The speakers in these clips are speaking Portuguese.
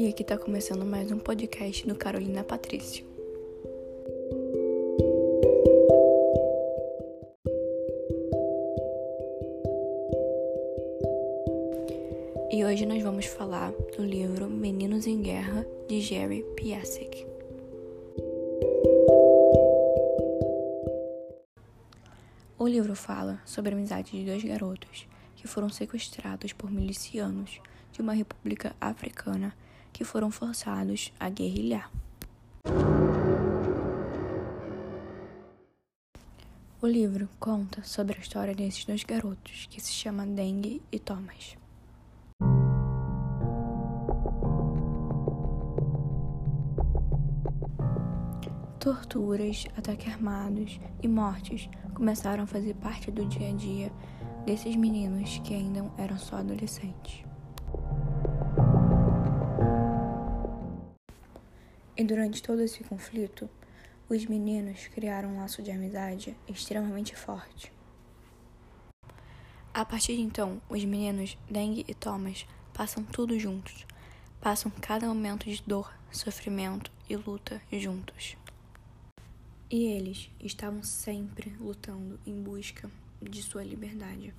E aqui tá começando mais um podcast do Carolina Patrício. E hoje nós vamos falar do livro Meninos em Guerra de Jerry Piasek. O livro fala sobre a amizade de dois garotos que foram sequestrados por milicianos de uma república africana que foram forçados a guerrilhar. O livro conta sobre a história desses dois garotos, que se chama Dengue e Thomas. Torturas, ataques armados e mortes começaram a fazer parte do dia a dia desses meninos que ainda eram só adolescentes. E durante todo esse conflito, os meninos criaram um laço de amizade extremamente forte. A partir de então, os meninos Deng e Thomas passam tudo juntos, passam cada momento de dor, sofrimento e luta juntos. E eles estavam sempre lutando em busca de sua liberdade.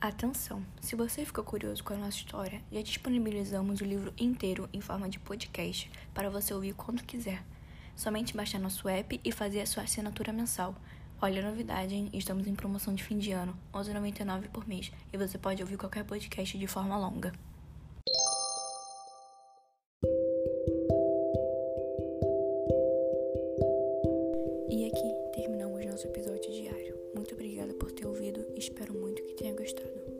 Atenção! Se você ficou curioso com a nossa história, já disponibilizamos o livro inteiro em forma de podcast para você ouvir quando quiser. Somente baixar nosso app e fazer a sua assinatura mensal. Olha a novidade, hein? Estamos em promoção de fim de ano, R$ 11,99 por mês, e você pode ouvir qualquer podcast de forma longa. Muito obrigada por ter ouvido, espero muito que tenha gostado.